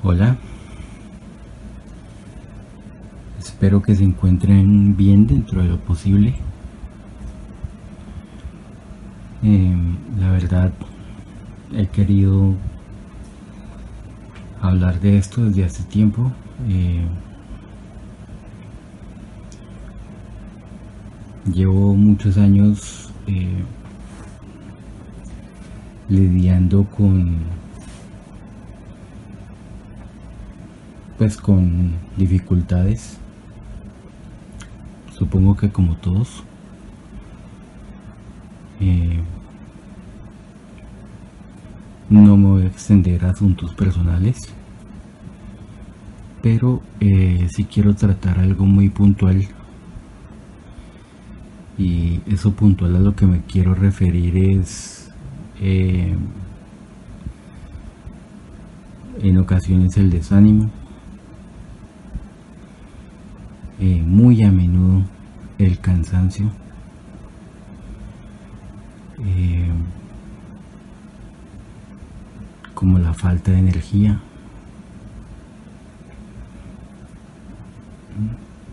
Hola. Espero que se encuentren bien dentro de lo posible. Em, la verdad, he querido hablar de esto desde hace tiempo. Eh, llevo muchos años eh, lidiando con pues con dificultades. Supongo que como todos. Eh, no me voy a extender a asuntos personales pero eh, si quiero tratar algo muy puntual. Y eso puntual a lo que me quiero referir es eh, en ocasiones el desánimo eh, muy a menudo el cansancio. Eh, como la falta de energía.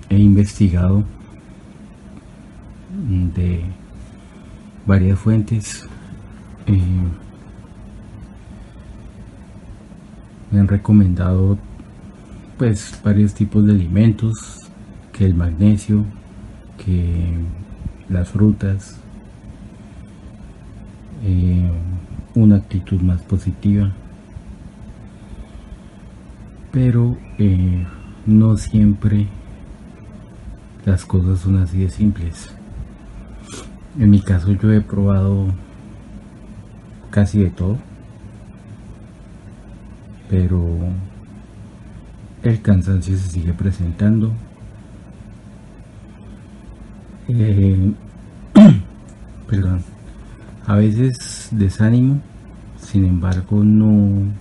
He investigado de varias fuentes eh, me han recomendado pues varios tipos de alimentos que el magnesio que las frutas eh, una actitud más positiva pero eh, no siempre las cosas son así de simples en mi caso yo he probado casi de todo, pero el cansancio se sigue presentando. Eh, perdón, a veces desánimo, sin embargo no,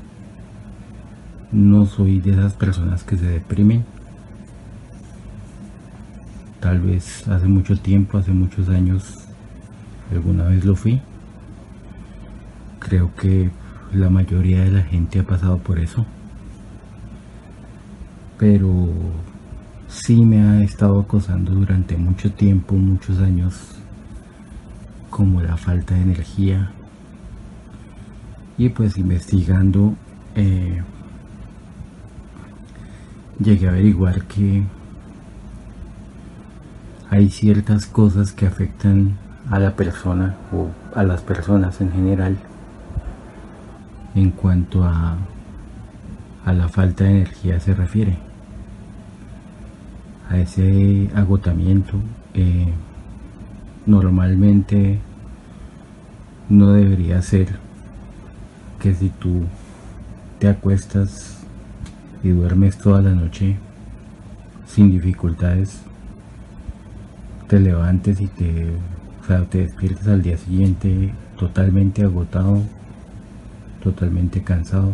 no soy de esas personas que se deprimen. Tal vez hace mucho tiempo, hace muchos años, alguna vez lo fui. Creo que la mayoría de la gente ha pasado por eso. Pero sí me ha estado acosando durante mucho tiempo, muchos años, como la falta de energía. Y pues investigando, eh, llegué a averiguar que hay ciertas cosas que afectan a la persona o a las personas en general en cuanto a, a la falta de energía se refiere a ese agotamiento eh, normalmente no debería ser que si tú te acuestas y duermes toda la noche sin dificultades te levantes y te o sea, te despiertas al día siguiente totalmente agotado, totalmente cansado.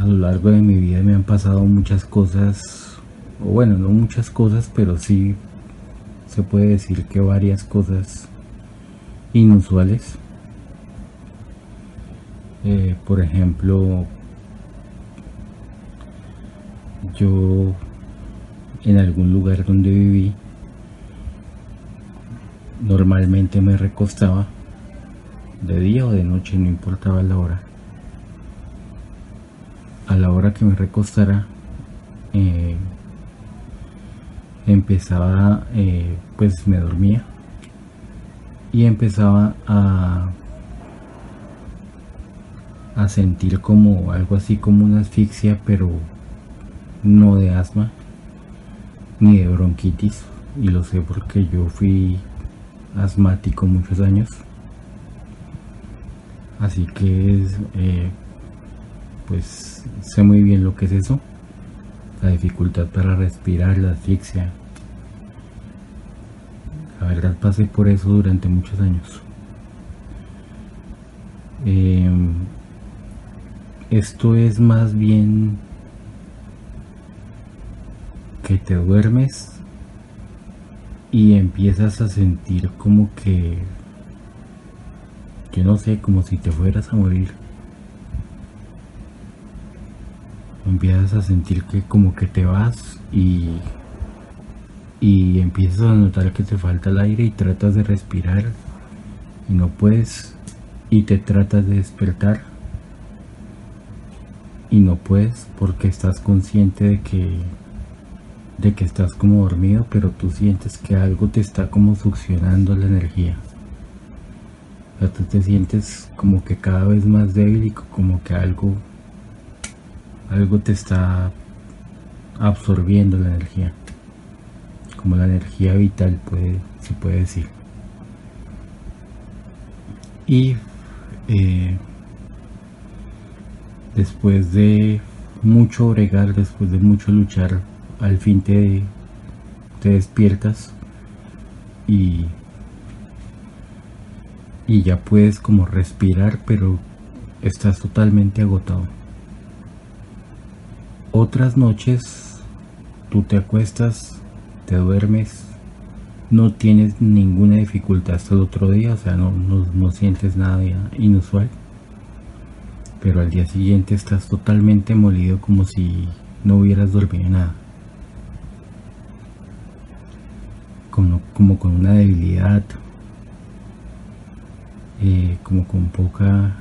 A lo largo de mi vida me han pasado muchas cosas, o bueno, no muchas cosas, pero sí se puede decir que varias cosas inusuales. Eh, por ejemplo, yo en algún lugar donde viví, normalmente me recostaba, de día o de noche, no importaba la hora. A la hora que me recostara, eh, empezaba, eh, pues me dormía y empezaba a, a sentir como algo así como una asfixia, pero no de asma, ni de bronquitis. Y lo sé porque yo fui asmático muchos años. Así que eh, pues sé muy bien lo que es eso. La dificultad para respirar la asfixia. La verdad pasé por eso durante muchos años. Em, esto es más bien que te duermes y empiezas a sentir como que yo no sé, como si te fueras a morir. Empiezas a sentir que como que te vas y, y empiezas a notar que te falta el aire y tratas de respirar y no puedes y te tratas de despertar y no puedes porque estás consciente de que de que estás como dormido pero tú sientes que algo te está como succionando la energía. O tú te sientes como que cada vez más débil y como que algo algo te está absorbiendo la energía como la energía vital puede se puede decir y eh, después de mucho bregar, después de mucho luchar, al fin te, te despiertas y, y ya puedes como respirar, pero estás totalmente agotado. Otras noches tú te acuestas, te duermes, no tienes ninguna dificultad hasta el otro día, o sea, no, no sientes nada inusual pero al día siguiente estás totalmente molido como si no hubieras dormido nada. Como, como con una debilidad, eh, como con poca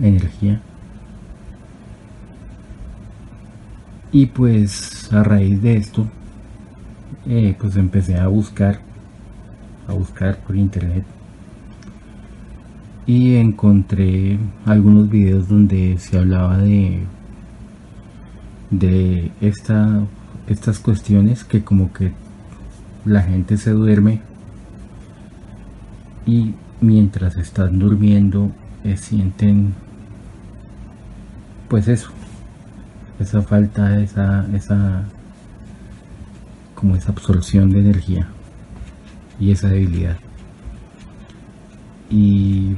energía. Y pues a raíz de esto, eh, pues empecé a buscar, a buscar por internet. Y encontré algunos videos donde se hablaba de de esta, estas cuestiones que como que la gente se duerme. Y mientras están durmiendo eh, sienten pues eso esa falta esa esa como esa absorción de energía y esa debilidad. Y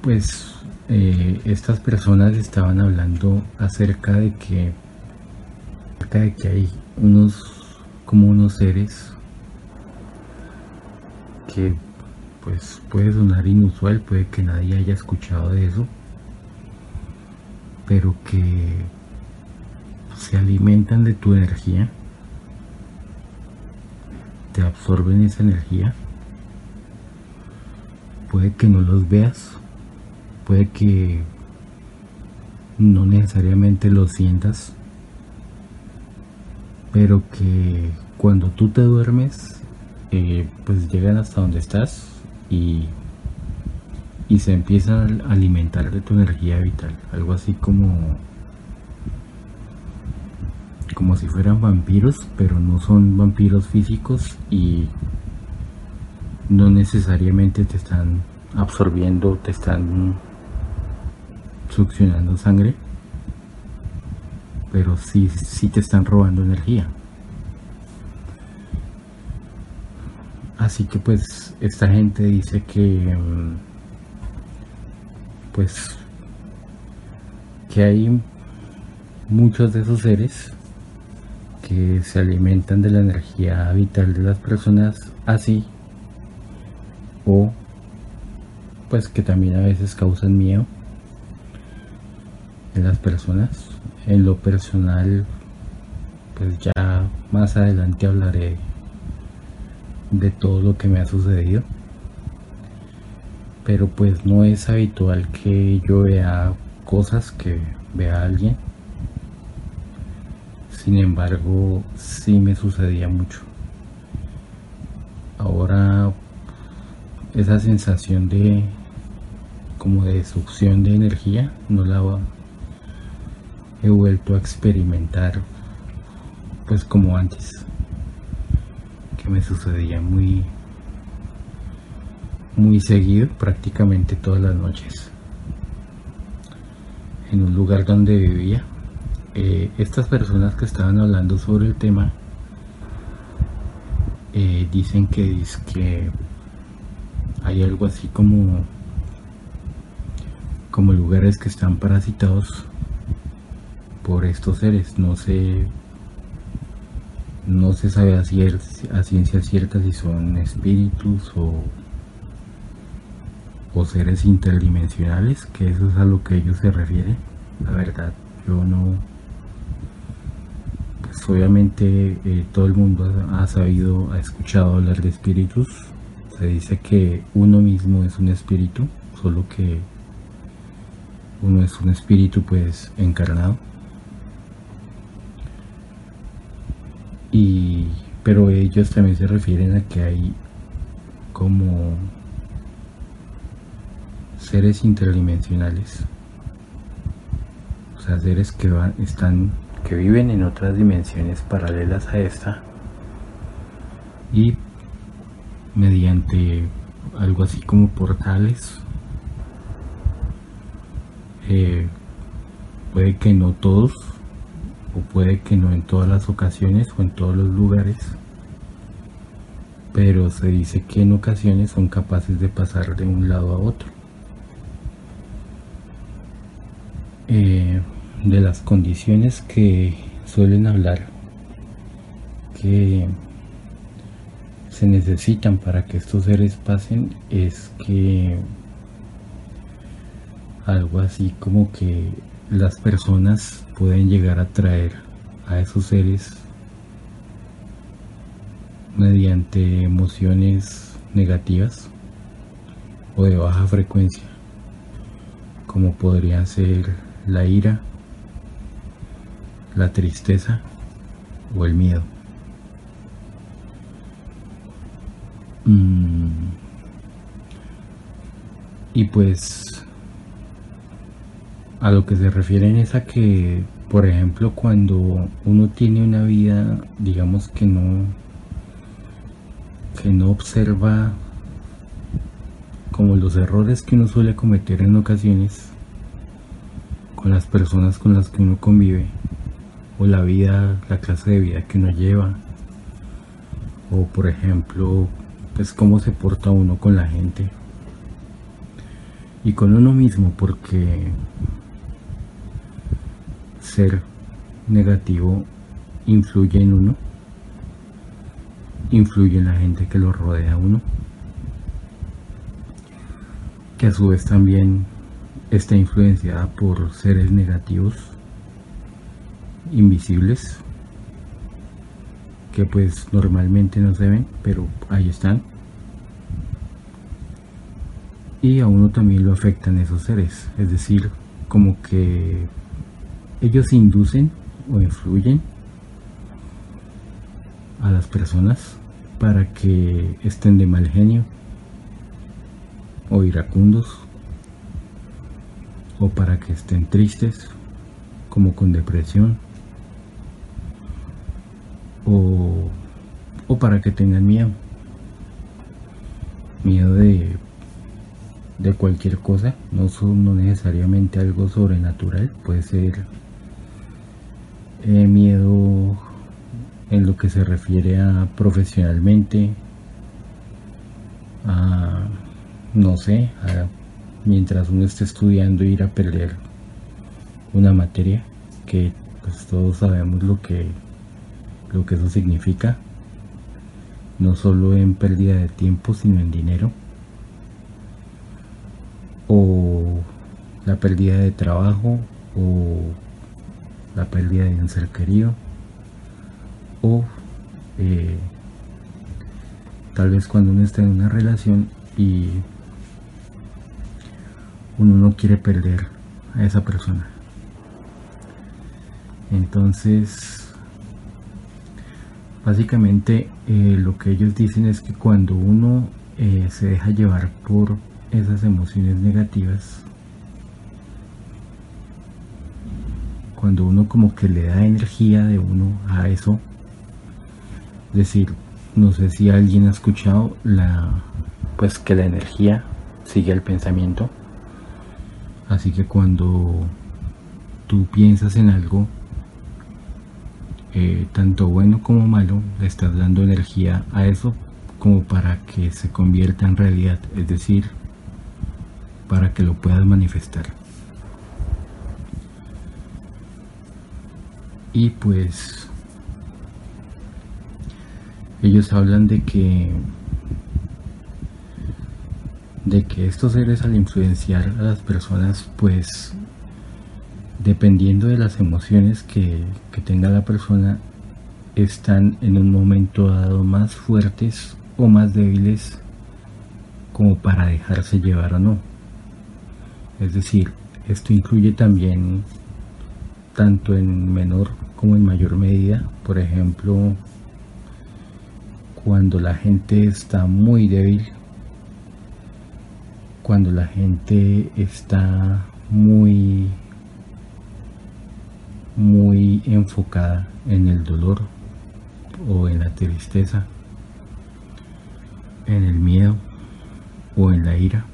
pues eh, estas personas estaban hablando acerca de que acerca de que hay unos como unos seres que pues puede sonar inusual puede que nadie haya escuchado de eso pero que se alimentan de tu energía te absorben esa energía puede que no los veas puede que no necesariamente lo sientas, pero que cuando tú te duermes, eh, pues llegan hasta donde estás y, y se empiezan a alimentar de tu energía vital, algo así como como si fueran vampiros, pero no son vampiros físicos y no necesariamente te están absorbiendo, te están succionando sangre, pero sí, sí te están robando energía. Así que pues esta gente dice que mm, pues que hay muchos de esos seres que se alimentan de la energía vital de las personas así o pues que también a veces causan miedo en las personas. En lo personal, pues ya más adelante hablaré de todo lo que me ha sucedido. Pero pues no es habitual que yo vea cosas que vea alguien. Sin embargo, sí me sucedía mucho. Ahora esa sensación de como de succión de energía no la he vuelto a experimentar pues como antes que me sucedía muy muy seguido prácticamente todas las noches en un lugar donde vivía eh, estas personas que estaban hablando sobre el tema eh, dicen que, que hay algo así como como lugares que están parasitados por estos seres. No sé, no se sabe a ciencia cierta si son espíritus o, o seres interdimensionales, que eso es a lo que ellos se refieren. La verdad, yo no... Pues obviamente eh, todo el mundo ha, sabido, ha escuchado hablar de espíritus. Se dice que uno mismo es un espíritu, solo que uno es un espíritu pues encarnado. Y, pero ellos también se refieren a que hay como seres interdimensionales. O sea, seres que van, están, que viven en otras dimensiones paralelas a esta y mediante algo así como portales eh, puede que no todos o puede que no en todas las ocasiones o en todos los lugares pero se dice que en ocasiones son capaces de pasar de un lado a otro Eh, de las condiciones que suelen hablar que se necesitan para que estos seres pasen es que algo así como que las personas pueden llegar a traer a esos seres mediante emociones negativas o de baja frecuencia como podría ser la ira, la tristeza o el miedo. Mm. Y pues a lo que se refieren es a que, por ejemplo, cuando uno tiene una vida, digamos que no, que no observa como los errores que uno suele cometer en ocasiones, con las personas con las que uno convive, o la vida, la clase de vida que uno lleva, o por ejemplo, pues cómo se porta uno con la gente. Y con uno mismo, porque ser negativo influye en uno, influye en la gente que lo rodea a uno, que a su vez también está influenciada por seres negativos invisibles que pues normalmente no se ven pero ahí están. Y a uno también lo afectan esos seres es decir como que ellos inducen o influyen a las personas para que estén de mal genio o iracundos o para que estén tristes, como con depresión, o, para que tengan miedo, miedo de, de cualquier cosa, no, son, no necesariamente algo sobrenatural, puede ser eh, miedo en lo que se refiere a profesionalmente, a, no sé, a mientras uno esté estudiando ir a perder una materia que pues todos sabemos lo que lo que eso significa no solo en pérdida de tiempo sino en dinero o la pérdida de trabajo o la pérdida de un ser querido o eh, tal vez cuando uno está en una relación y uno no quiere perder a esa persona. Entonces, básicamente eh, lo que ellos dicen es que cuando uno eh, se deja llevar por esas emociones negativas, cuando uno como que le da energía de uno a eso, es decir, no sé si alguien ha escuchado la pues que la energía sigue el pensamiento Así que cuando tú piensas en algo, eh, tanto bueno como malo, le estás dando energía a eso como para que se convierta en realidad, es decir, para que lo puedas manifestar. Y pues ellos hablan de que de que estos seres al influenciar a las personas pues dependiendo de las emociones que, que tenga la persona están en un momento dado más fuertes o más débiles como para dejarse llevar o no. Es decir, esto incluye también tanto en menor como en mayor medida, por ejemplo, cuando la gente está muy débil, cuando la gente está muy muy enfocada en el dolor o en la tristeza, en el miedo o en la ira,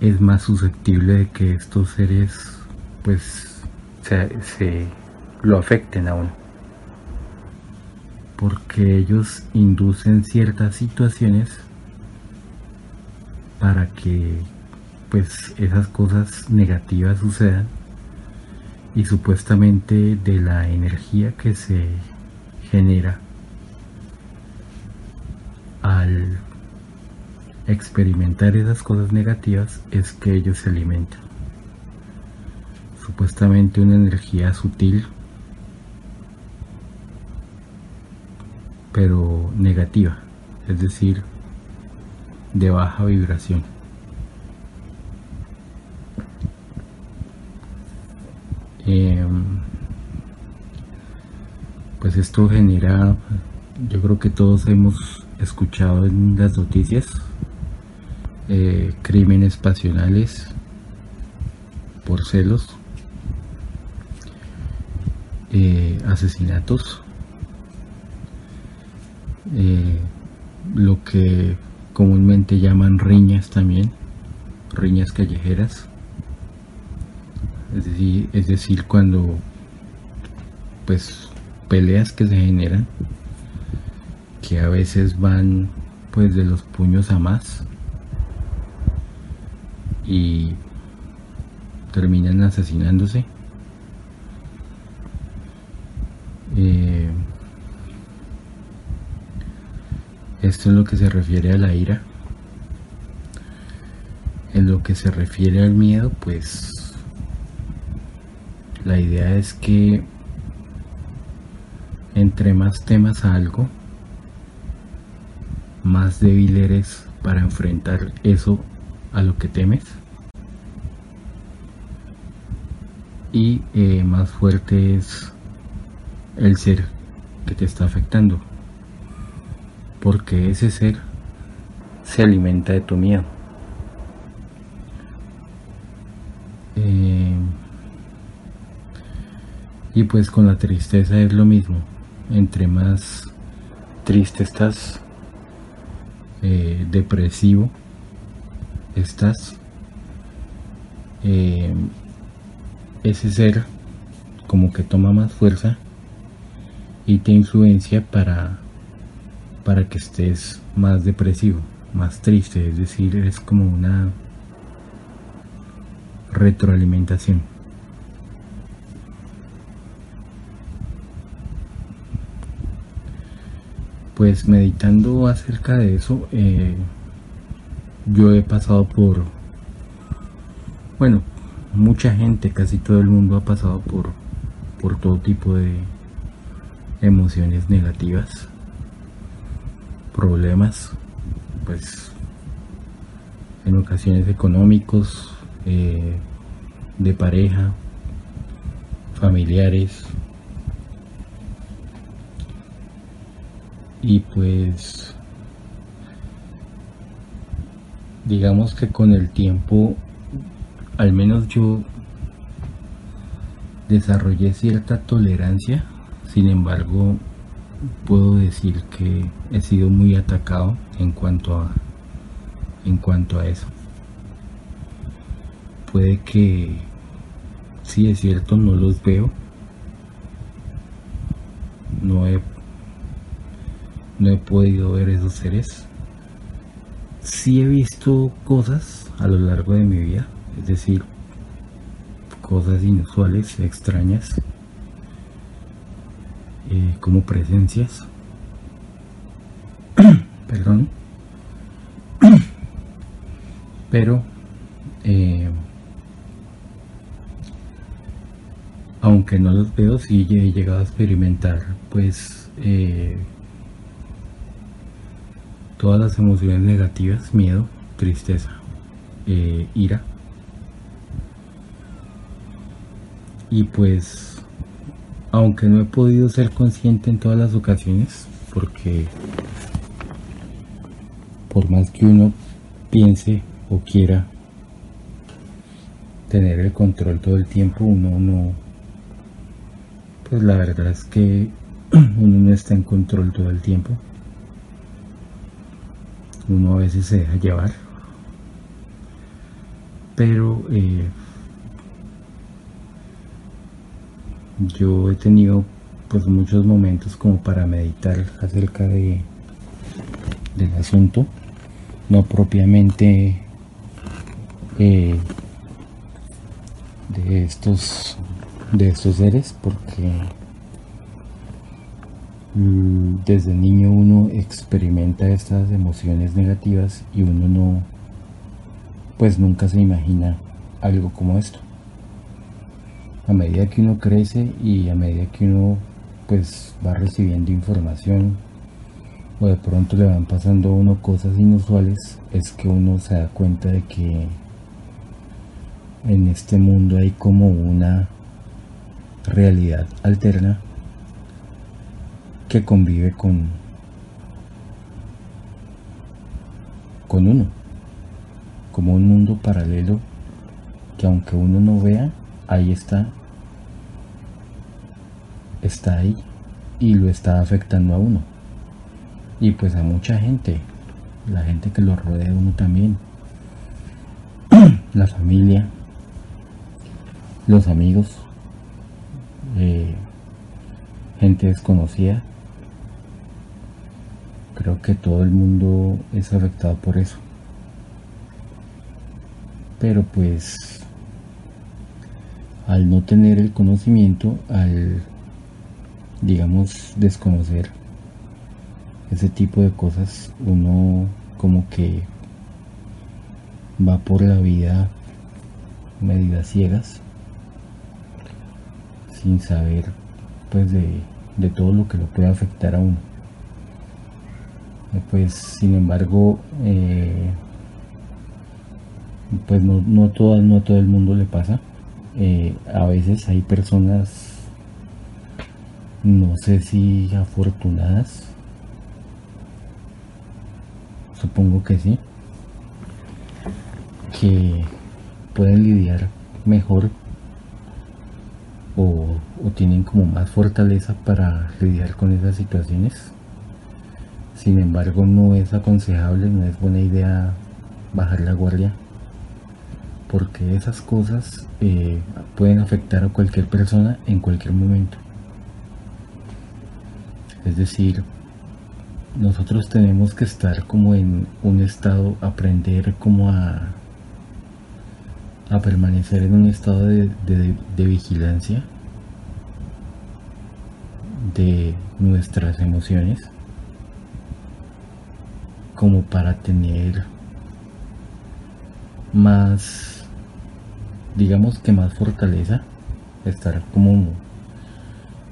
es más susceptible de que estos seres pues se, lo afecten a uno. Porque ellos inducen ciertas situaciones para que pues esas cosas negativas sucedan y supuestamente de la energía que se genera al experimentar esas cosas negativas es que ellos se alimentan. Supuestamente una energía sutil pero negativa, es decir, de baja vibración. Em, pues esto genera, yo creo que todos hemos escuchado en las noticias, eh, crímenes pasionales por celos, eh, asesinatos, eh, lo que comúnmente llaman riñas también, riñas callejeras. Es decir, es decir, cuando pues peleas que se generan, que a veces van pues de los puños a más y terminan asesinándose. Eh, Esto es lo que se refiere a la ira. En lo que se refiere al miedo, pues la idea es que entre más temas a algo, más débil eres para enfrentar eso a lo que temes y eh, más fuerte es el ser que te está afectando porque ese ser se alimenta de tu miedo. Eh, y pues con la tristeza es lo mismo. Entre más triste estás, eh, depresivo estás, eh, ese ser como que toma más fuerza y te influencia para para que estés más depresivo, más triste, es decir, es como una retroalimentación. Pues meditando acerca de eso, eh, yo he pasado por, bueno, mucha gente, casi todo el mundo ha pasado por, por todo tipo de emociones negativas problemas, pues en ocasiones económicos, eh, de pareja, familiares. Y pues digamos que con el tiempo, al menos yo desarrollé cierta tolerancia, sin embargo puedo decir que he sido muy atacado en cuanto a en cuanto a eso. Puede que si es cierto no los veo. No he no he podido ver esos seres. Sí he visto cosas a lo largo de mi vida es decir cosas inusuales extrañas eh, como presencias. Perdón. pero eh, aunque no los veo sí he llegado a experimentar pues eh, todas las emociones negativas miedo tristeza ira y pues aunque no he podido ser consciente en todas las ocasiones porque por más que uno piense o quiera tener el control todo el tiempo, uno no, pues la verdad es que uno no está en control todo el tiempo. Uno a veces se deja llevar. Pero eh, yo he tenido pues muchos momentos como para meditar acerca de del asunto. No propiamente eh, de estos de estos seres porque mm, desde niño uno experimenta estas emociones negativas y uno no pues nunca se imagina algo como esto a medida que uno crece y a medida que uno pues va recibiendo información o de pronto le van pasando a uno cosas inusuales es que uno se da cuenta de que en este mundo hay como una realidad alterna que convive con con uno como un mundo paralelo que aunque uno no vea ahí está está ahí y lo está afectando a uno. Y pues a mucha gente, la gente que lo rodea uno también, la familia, los amigos, eh, gente desconocida. Creo que todo el mundo es afectado por eso. Pero pues al no tener el conocimiento, al digamos, desconocer ese tipo de cosas, uno como que va por la vida medidas ciegas, sin saber pues de, todo lo que lo puede afectar a uno. Pues sin embargo, eh, pues no, no, todo, no todo el mundo le pasa. Eh, a veces hay personas no sé si afortunadas, supongo que sí, que pueden lidiar mejor o, tienen como más fortaleza para lidiar con esas situaciones. Sin embargo, no es aconsejable, no es buena idea bajar la guardia, porque esas cosas eh, pueden afectar a cualquier persona en cualquier momento. Es decir, nosotros tenemos que estar como en un estado, aprender como a, a permanecer en un estado de, vigilancia de nuestras emociones como para tener más digamos que más fortaleza estar como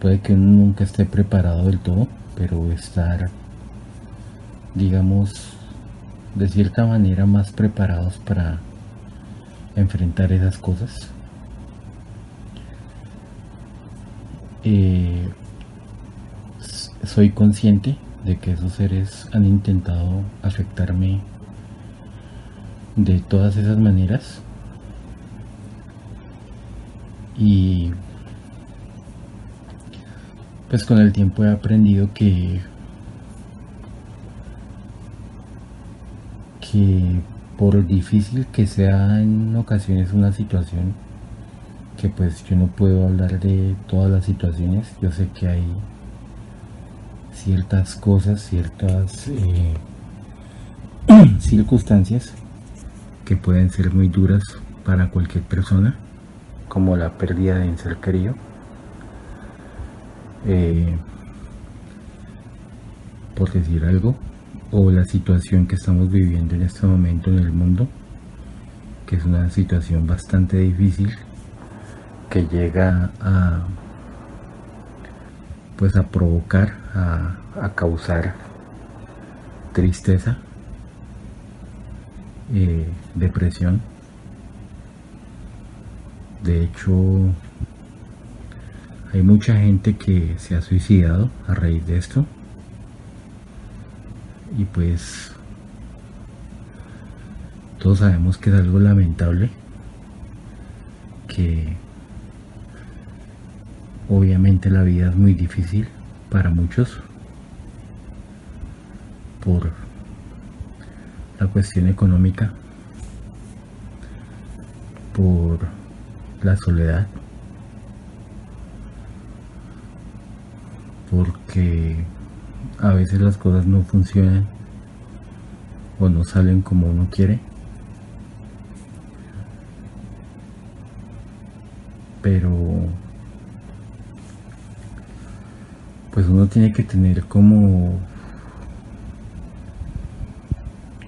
puede que nunca esté preparado del todo, pero estar, digamos, de cierta manera más preparados para enfrentar esas cosas. Eh, soy consciente de que esos seres han intentado afectarme de todas esas maneras y pues con el tiempo he aprendido que que por difícil que sea en ocasiones una situación que pues yo no puedo hablar de todas las situaciones. Yo sé que hay ciertas cosas ciertas eh, circunstancias que pueden ser muy duras para cualquier persona como la pérdida de un ser querido eh, por decir algo, o la situación que estamos viviendo en este momento en el mundo, que es una situación bastante difícil que llega a pues a provocar a, causar tristeza eh, depresión. De hecho hay mucha gente que se ha suicidado a raíz de esto. Y pues todos sabemos que es algo lamentable que obviamente la vida es muy difícil para muchos por la cuestión económica por la soledad porque a veces las cosas no funcionan o no salen como uno quiere. Pero pues uno tiene que tener como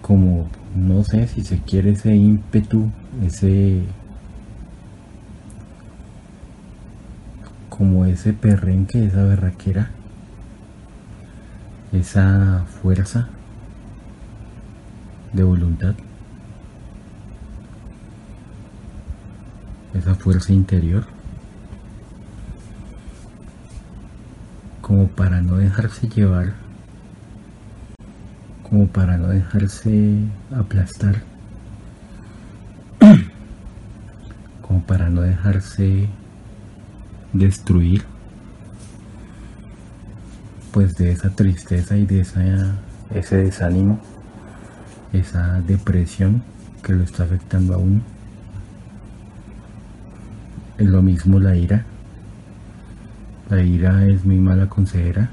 como no sé si se quiere ese ímpetu ese como ese perrenque esa berraquera esa fuerza de voluntad esa fuerza interior como para no dejarse llevar como para no dejarse aplastar como para no dejarse destruir pues de esa tristeza y de esa, ese desánimo esa depresión que lo está afectando a uno es lo mismo la ira. La ira es muy mala consejera.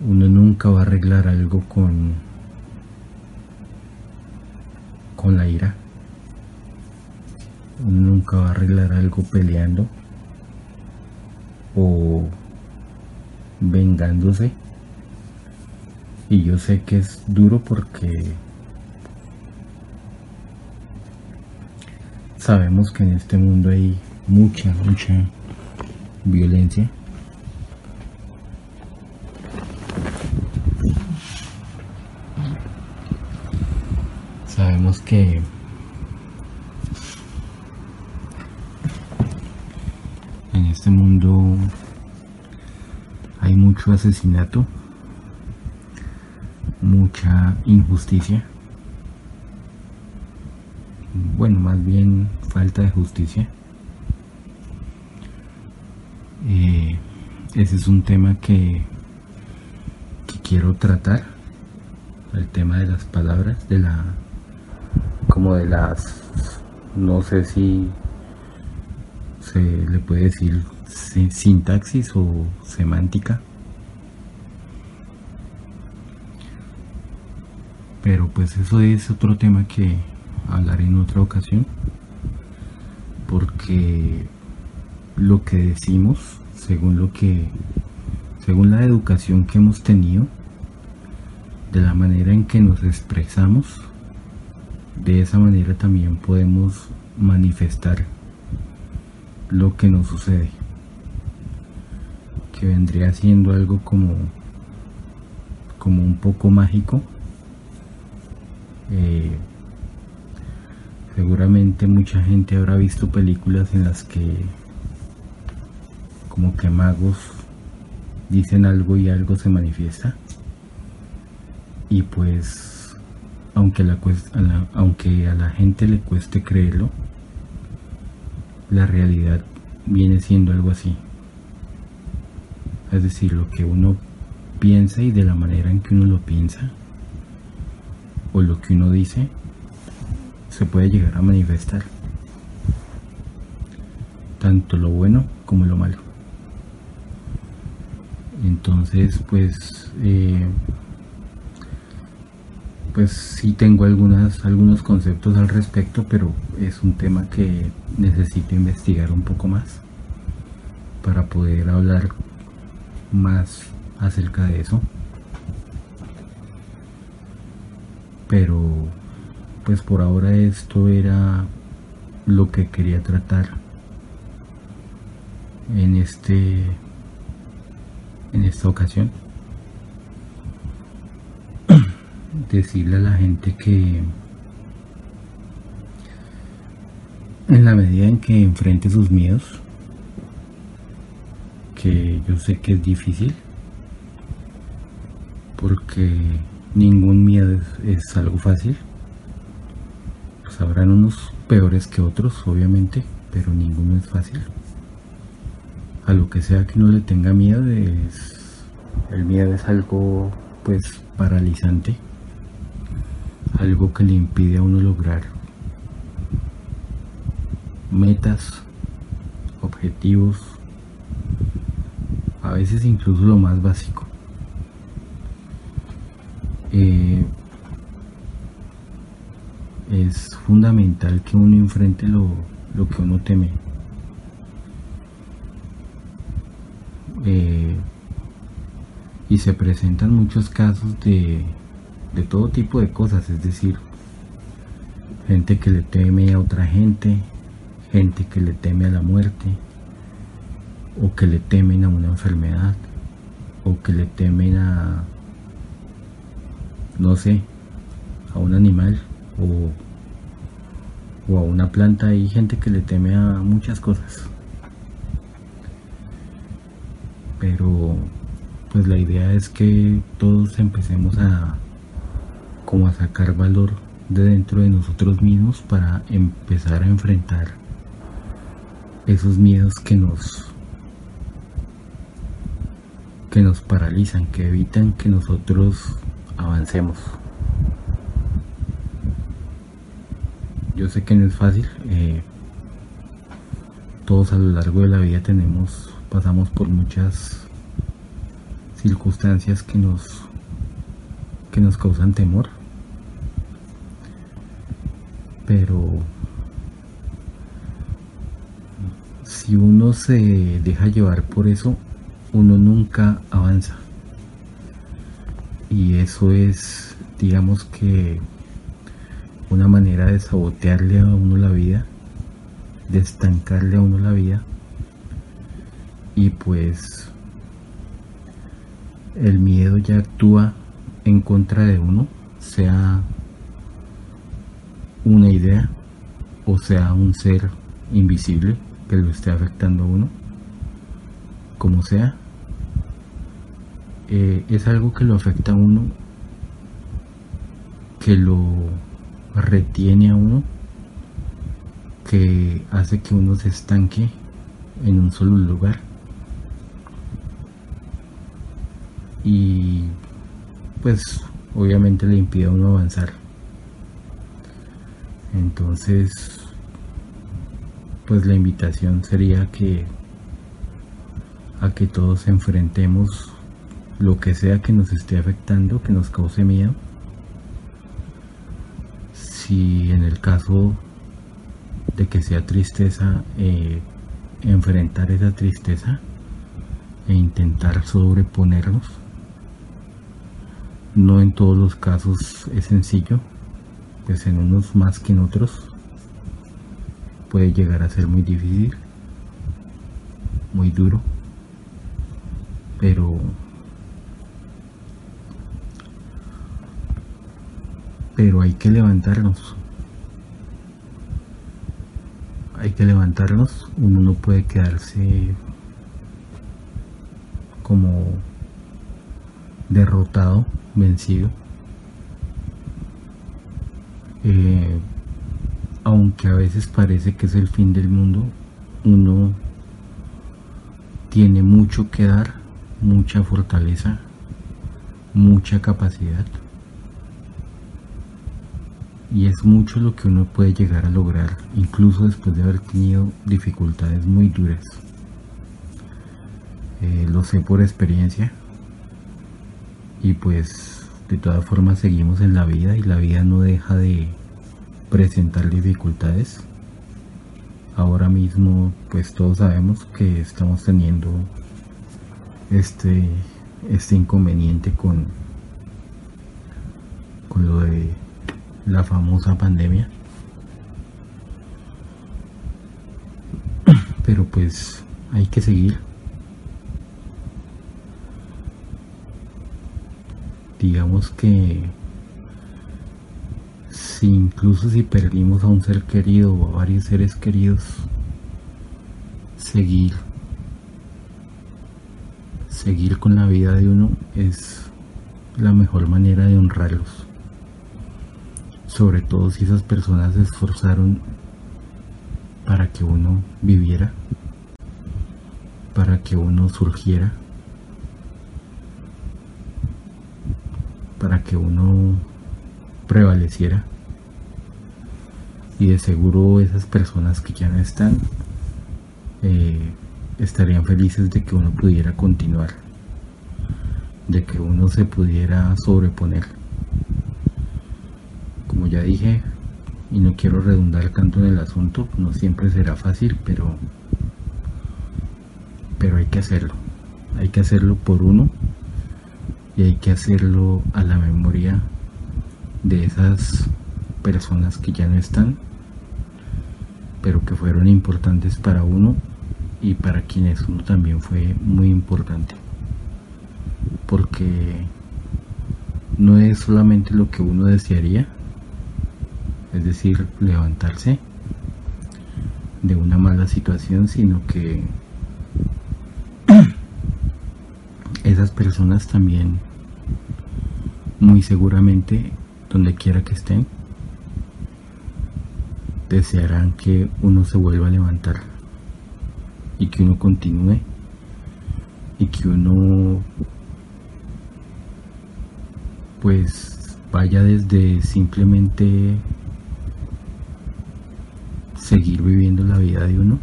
Uno nunca va a arreglar algo con, con la ira. Nunca va a arreglar algo peleando o vengándose. Y yo sé que es duro porque Sabemos que en este mundo hay mucha, mucha violencia. Sabemos que mucho asesinato, mucha injusticia bueno, más bien falta de justicia. Eh, ese es un tema que, que quiero tratar, el tema de las palabras, de la, como de las, no sé si se le puede decir sintaxis o semántica. Pero pues eso es otro tema que hablaré en otra ocasión porque lo que decimos según lo que según la educación que hemos tenido de la manera en que nos expresamos de esa manera también podemos manifestar lo que nos sucede que vendría siendo algo como como un poco mágico eh, Seguramente mucha gente habrá visto películas en las que como que magos dicen algo y algo se manifiesta. Y pues aunque, la, aunque a la gente le cueste creerlo, la realidad viene siendo algo así. Es decir, lo que uno piensa y de la manera en que uno lo piensa, o lo que uno dice, se puede llegar a manifestar. Tanto lo bueno como lo malo. Entonces pues eh, pues sí tengo algunas algunos conceptos al respecto pero es un tema que necesito investigar un poco más para poder hablar más acerca de eso pero pues por ahora esto era lo que quería tratar en este en esta ocasión. Decirle a la gente que en la medida en que enfrente sus miedos que yo sé que es difícil porque ningún miedo es, algo fácil. Pues habrán unos peores que otros obviamente pero ninguno es fácil. A lo que sea que uno le tenga miedo es el miedo es algo pues paralizante. Algo que le impide a uno lograr metas objetivos a veces incluso lo más básico eh, es fundamental que uno enfrente lo, lo que uno teme. Eh, y se presentan muchos casos de, de todo tipo de cosas, es decir, gente que le teme a otra gente, gente que le teme a la muerte, o que le temen a una enfermedad, o que le temen a, no sé, a un animal, o, o a una planta. Hay gente que le teme a muchas cosas. pero pues la idea es que todos empecemos a como a sacar valor de dentro de nosotros mismos para empezar a enfrentar esos miedos que nos que nos paralizan, que evitan que nosotros avancemos. Yo sé que no es fácil, eh, todos a lo largo de la vida tenemos pasamos por muchas circunstancias que nos que nos causan temor pero si uno se deja llevar por eso uno nunca avanza y eso es digamos que una manera de sabotearle a uno la vida de estancarle a uno la vida. Y pues el miedo ya actúa en contra de uno, sea una idea o sea un ser invisible que lo esté afectando a uno, como sea, eh, es algo que lo afecta a uno, que lo retiene a uno, que hace que uno se estanque en un solo lugar y pues obviamente le impide a uno avanzar. Entonces, pues la invitación sería que a que todos enfrentemos lo que sea que nos esté afectando, que nos cause miedo. Si en el caso de que sea tristeza, eh, enfrentar esa tristeza e intentar sobreponernos no en todos los casos es sencillo, pues en unos más que en otros puede llegar a ser muy difícil, muy duro, pero pero hay que levantarnos. Hay que levantarnos, uno no puede quedarse como derrotado vencido. Eh, aunque a veces parece que es el fin del mundo, uno tiene mucho que dar, mucha fortaleza, mucha capacidad. Y es mucho lo que uno puede llegar a lograr, incluso después de haber tenido dificultades muy duras. Eh, lo sé por experiencia, y pues de todas formas seguimos en la vida y la vida no deja de presentar dificultades ahora mismo pues todos sabemos que estamos teniendo este este inconveniente con con lo de la famosa pandemia. Pero pues hay que seguir. Digamos que si incluso si perdimos a un ser querido o a varios seres queridos, seguir seguir con la vida de uno es la mejor manera de honrarlos. Sobre todo si esas personas se esforzaron para que uno viviera, para que uno surgiera, para que uno prevaleciera. Y de seguro esas personas que ya no están eh, estarían felices de que uno pudiera continuar, de que uno se pudiera sobreponer. Dije, y no quiero redundar tanto en el asunto, no siempre será fácil, pero, pero hay que hacerlo. Hay que hacerlo por uno y hay que hacerlo a la memoria de esas personas que ya no están, pero que fueron importantes para uno y para quienes uno también fue muy importante. Porque no es solamente lo que uno desearía, es decir, levantarse de una mala situación, sino que esas personas también, muy seguramente, donde quiera que estén, desearán que uno se vuelva a levantar y que uno continúe y que uno pues vaya desde simplemente seguir viviendo la vida de uno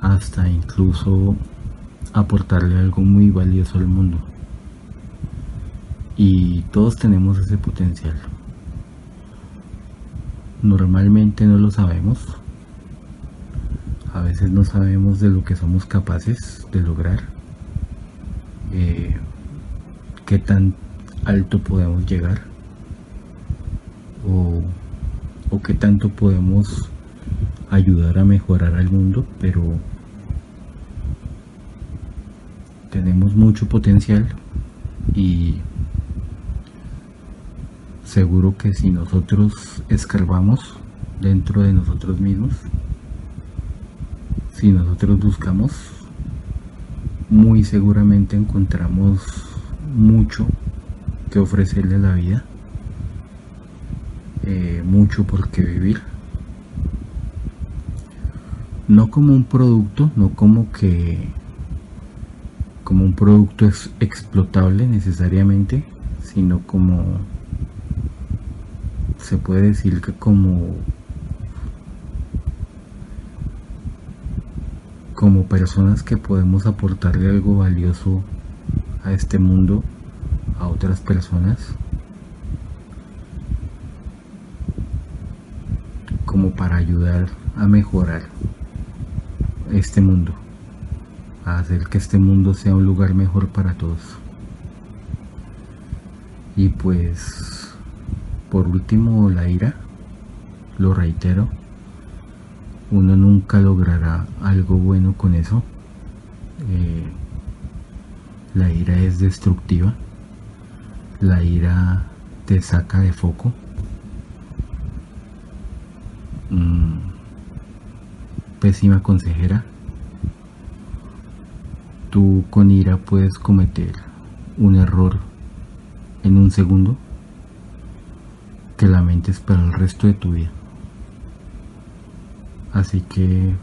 hasta incluso aportarle algo muy valioso al mundo. Y todos tenemos ese potencial. Normalmente no lo sabemos. A veces no sabemos de lo que somos capaces de lograr, eh, qué tan alto podemos llegar o, o qué tanto podemos ayudar a mejorar al mundo, pero tenemos mucho potencial y seguro que si nosotros escarbamos dentro de nosotros mismos, si nosotros buscamos, muy seguramente encontramos mucho que ofrecerle a la vida, eh, mucho por qué vivir. No como un producto, no como que como un producto es explotable necesariamente, sino como se puede decir que como como personas que podemos aportarle algo valioso a este mundo, a otras personas, como para ayudar a mejorar este mundo, a hacer que este mundo sea un lugar mejor para todos. Y pues, por último, la ira, lo reitero, uno nunca logrará algo bueno con eso. Eh, la ira es destructiva. La ira te saca de foco. Mm, pésima consejera. Tú con ira puedes cometer un error en un segundo que lamentes para el resto de tu vida. Así que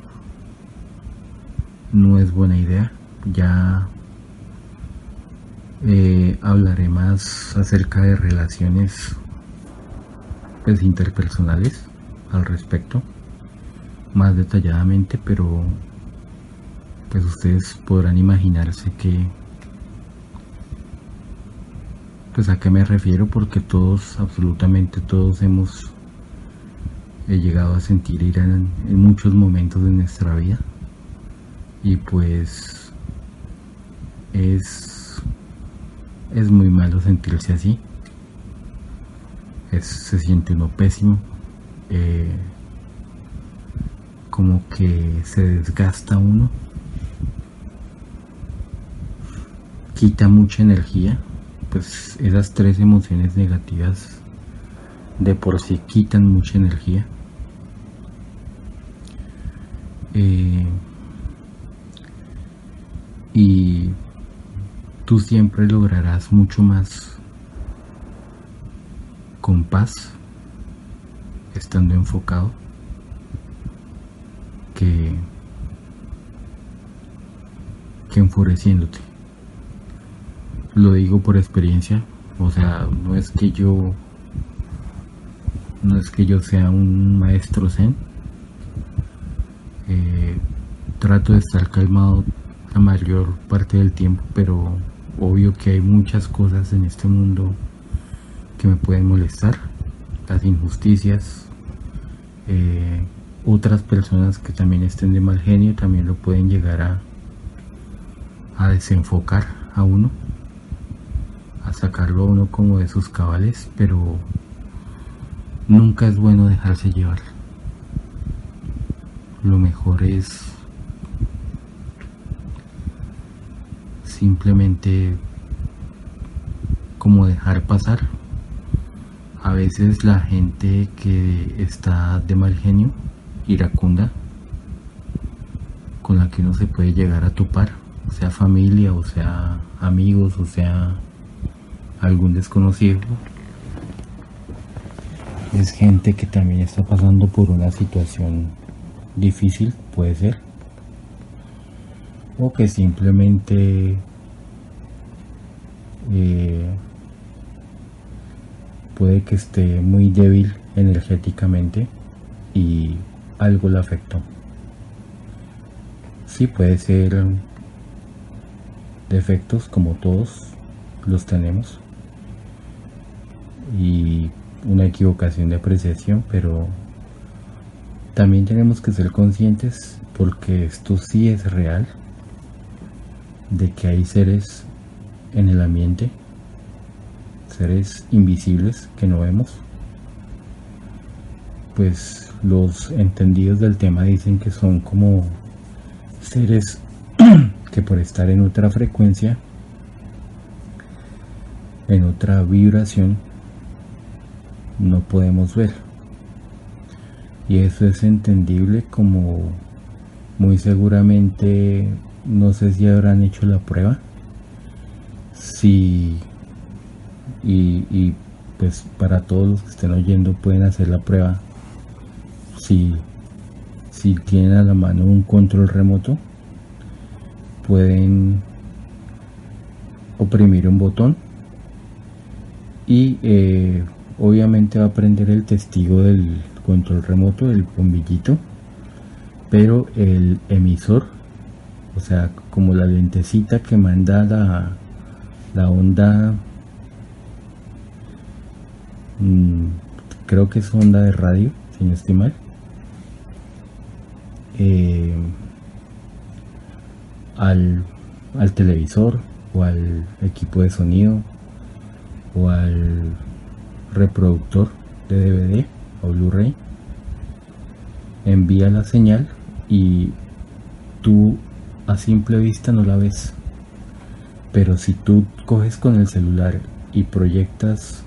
no es buena idea. Ya eh, hablaré más acerca de relaciones pues, interpersonales al respecto, más detalladamente, pero pues ustedes podrán imaginarse que pues a qué me refiero porque todos, absolutamente todos hemos he llegado a sentir ira en, muchos momentos de nuestra vida. Y pues es es muy malo sentirse así. Se siente uno pésimo, eh, como que se desgasta uno, quita mucha energía, pues esas tres emociones negativas de por sí quitan mucha energía. Eh, y tú siempre lograrás mucho más con paz, estando enfocado, que, que enfureciéndote. Lo digo por experiencia, o sea, no es que yo no es que yo sea un maestro zen. Eh, trato de estar calmado la mayor parte del tiempo, pero obvio que hay muchas cosas en este mundo que me pueden molestar, las injusticias, eh, otras personas que también estén de mal genio también lo pueden llegar a, a desenfocar a uno, a sacarlo a uno como de sus cabales, pero nunca es bueno dejarse llevar. Lo mejor es simplemente como dejar pasar. A veces la gente que está de mal genio, iracunda, con la que uno se puede llegar a topar, sea familia o sea amigos o sea algún desconocido, es gente que también está pasando por una situación difícil, puede ser, o que simplemente eh, puede que esté muy débil energéticamente y algo le afectó. Sí, puede ser defectos como todos los tenemos y una equivocación de apreciación, pero también tenemos que ser conscientes porque esto sí es real de que hay seres en el ambiente, seres invisibles que no vemos, pues los entendidos del tema dicen que son como seres que por estar en otra frecuencia, en otra vibración, no podemos ver. Y eso es entendible como muy seguramente, no sé si habrán hecho la prueba, si y, pues para todos los que estén oyendo pueden hacer la prueba. Si si tienen a la mano un control remoto pueden oprimir un botón y eh, obviamente va a prender el testigo del control remoto del bombillito pero el emisor o sea como la lentecita que manda la, la onda mm, creo que es onda de radio si no estoy mal. Eh, al, al televisor o al equipo de sonido o al reproductor de DVD o Blu-ray. Envía la señal y tú a simple vista no la ves. Pero si tú coges con el celular y proyectas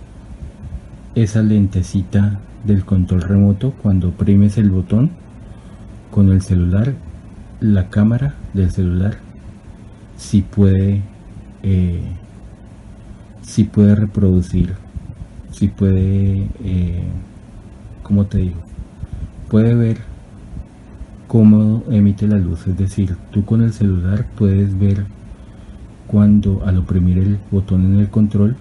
esa lentecita del control remoto cuando oprimes el botón con el celular la cámara del celular si puede eh, si puede reproducir si puede eh, como te digo puede ver cómo emite la luz es decir tú con el celular puedes ver cuando al oprimir el botón en el control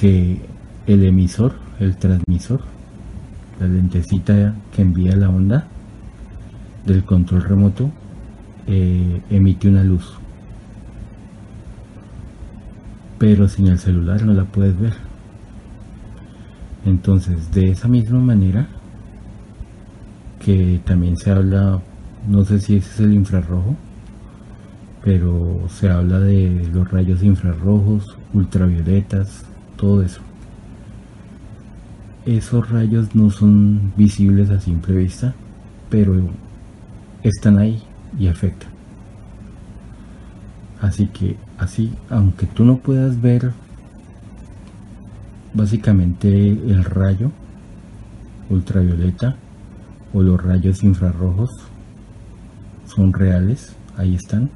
que el emisor, el transmisor, la lentecita que envía la onda del control remoto eh, emite una luz pero sin el celular no la puedes ver entonces de esa misma manera que también se habla no sé si ese es el infrarrojo pero se habla de los rayos infrarrojos, ultravioletas, todo eso. Esos rayos no son visibles a simple vista, pero están ahí y afectan. Así que así, aunque tú no puedas ver básicamente el rayo ultravioleta o los rayos infrarrojos son reales, ahí están,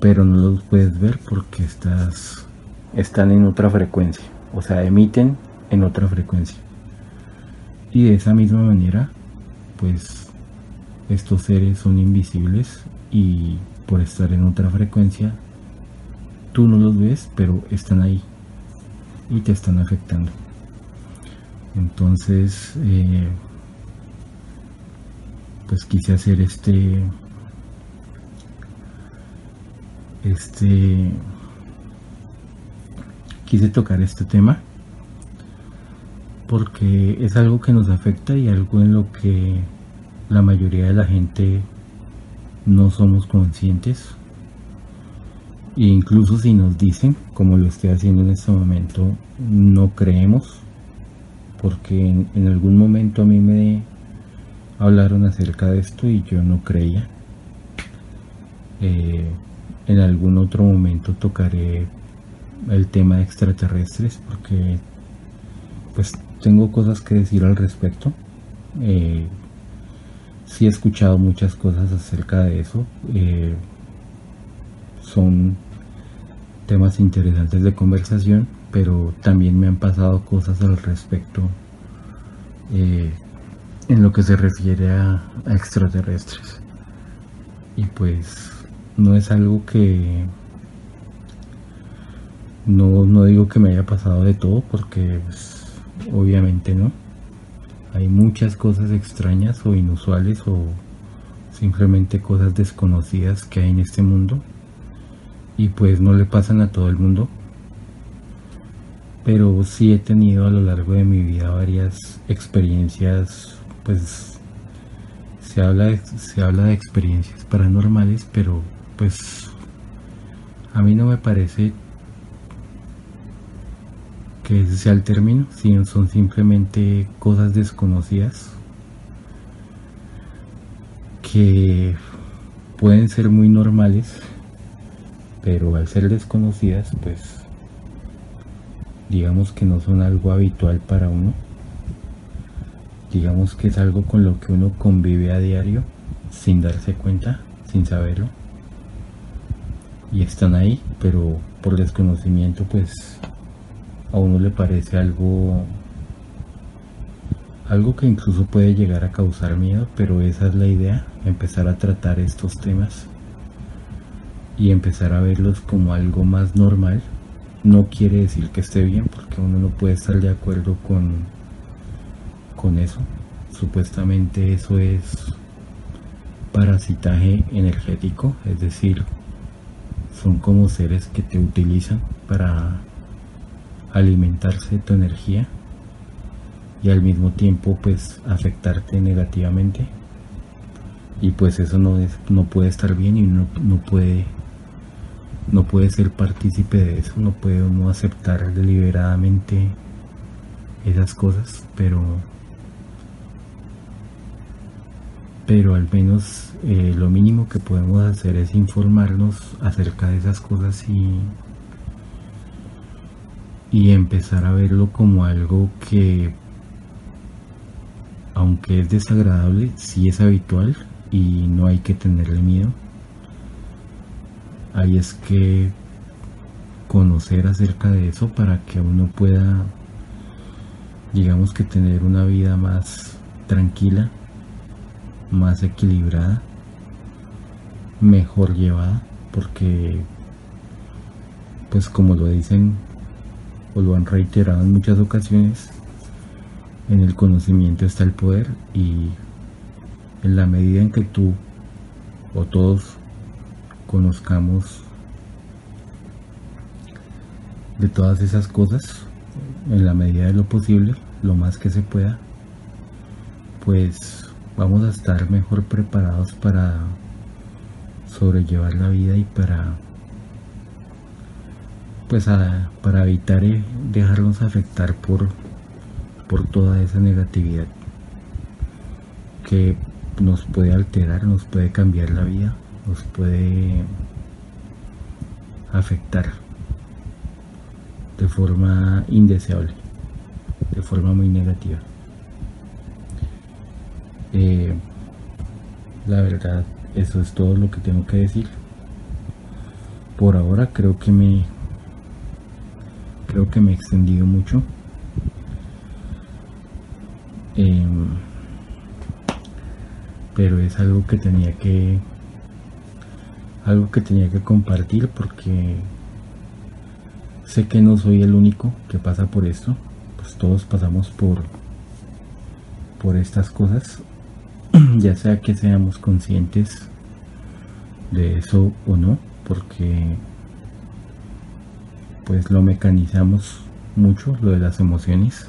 pero no los puedes ver porque estás, están en otra frecuencia, o sea, emiten en otra frecuencia. Y de esa misma manera, pues estos seres son invisibles y por estar en otra frecuencia, tú no los ves, pero están ahí y te están afectando. Entonces, eh, pues quise hacer este, este, quise tocar este tema porque es algo que nos afecta y algo en lo que la mayoría de la gente no somos conscientes. E incluso si nos dicen como lo estoy haciendo en este momento no creemos porque en, algún momento a mí me hablaron acerca de esto y yo no creía. Eh, en algún otro momento tocaré el tema de extraterrestres porque pues tengo cosas que decir al respecto. Eh, sí he escuchado muchas cosas acerca de eso. Eh, son temas interesantes de conversación, pero también me han pasado cosas al respecto eh, en lo que se refiere a, extraterrestres. Y pues no es algo que no, no digo que me haya pasado de todo porque obviamente no. Hay muchas cosas extrañas o inusuales o simplemente cosas desconocidas que hay en este mundo y pues no le pasan a todo el mundo. Pero sí he tenido a lo largo de mi vida varias experiencias, pues se habla de, se habla de experiencias paranormales, pero pues a mí no me parece que sea el término, si son simplemente cosas desconocidas que pueden ser muy normales, pero al ser desconocidas, pues digamos que no son algo habitual para uno. Digamos que es algo con lo que uno convive a diario sin darse cuenta, sin saberlo. Y están ahí, pero por desconocimiento pues a uno le parece algo algo que incluso puede llegar a causar miedo, pero esa es la idea, empezar a tratar estos temas y empezar a verlos como algo más normal. No quiere decir que esté bien, porque uno no puede estar de acuerdo con, con eso. Supuestamente eso es parasitaje energético, es decir, son como seres que te utilizan para alimentarse tu energía y al mismo tiempo pues afectarte negativamente. Y pues eso no es no puede estar bien y no, no puede no puede ser partícipe de eso. No puede uno aceptar deliberadamente esas cosas pero pero al menos eh, lo mínimo que podemos hacer es informarnos acerca de esas cosas y y empezar a verlo como algo que, aunque es desagradable, sí es habitual y no hay que tenerle miedo. Ahí es que conocer acerca de eso para que uno pueda, digamos que tener una vida más tranquila, más equilibrada, mejor llevada, porque pues como lo dicen o lo han reiterado en muchas ocasiones, en el conocimiento está el poder y en la medida en que tú o todos conozcamos de todas esas cosas, en la medida de lo posible, lo más que se pueda, pues vamos a estar mejor preparados para sobrellevar la vida y para pues para evitar eh, dejarnos afectar por por toda esa negatividad que nos puede alterar, nos puede cambiar la vida, nos puede afectar de forma indeseable, de forma muy negativa. Eh, la verdad, eso es todo lo que tengo que decir. Por ahora creo que me creo que me he extendido mucho. Em, pero es algo que tenía que algo que tenía que compartir porque sé que no soy el único que pasa por esto pues todos pasamos por por estas cosas ya sea que seamos conscientes de eso o no porque pues lo mecanizamos mucho lo de las emociones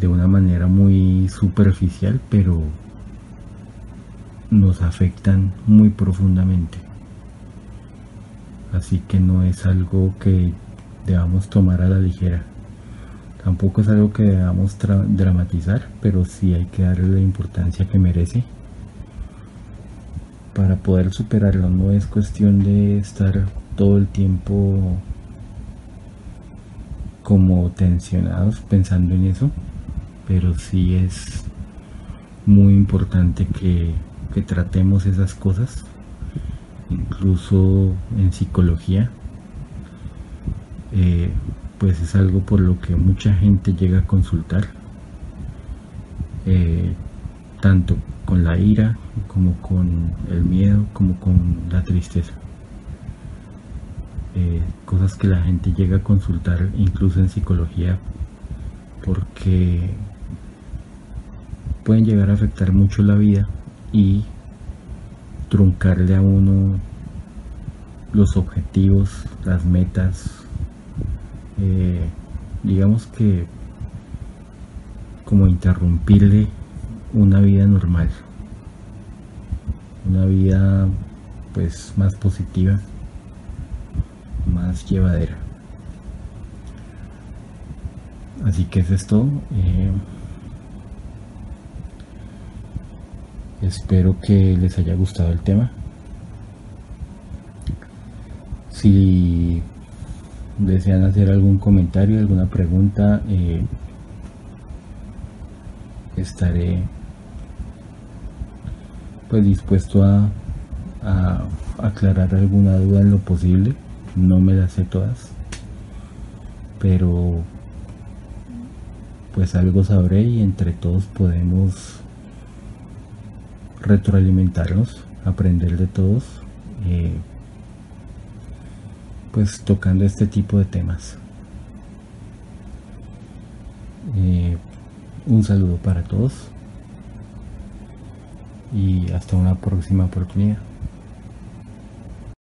de una manera muy superficial, pero nos afectan muy profundamente. Así que no es algo que debamos tomar a la ligera. Tampoco es algo que debamos dramatizar, pero sí hay que darle la importancia que merece para poder superarlo. No es cuestión de estar todo el tiempo como tensionados pensando en eso, pero sí es muy importante que, tratemos esas cosas, incluso en psicología, eh, pues es algo por lo que mucha gente llega a consultar, eh, tanto con la ira como con el miedo, como con la tristeza. Eh, cosas que la gente llega a consultar incluso en psicología porque pueden llegar a afectar mucho la vida y truncarle a uno los objetivos, las metas, eh, digamos que como interrumpirle una vida normal, una vida pues más positiva, más llevadera. Así que es esto. Eh, Espero que les haya gustado el tema. Si desean hacer algún comentario, alguna pregunta, eh, estaré pues dispuesto a, a, aclarar alguna duda en lo posible. No me las sé todas, pero pues algo sabré y entre todos podemos retroalimentarnos, aprender de todos, eh, pues tocando este tipo de temas. Eh, un saludo para todos y hasta una próxima oportunidad.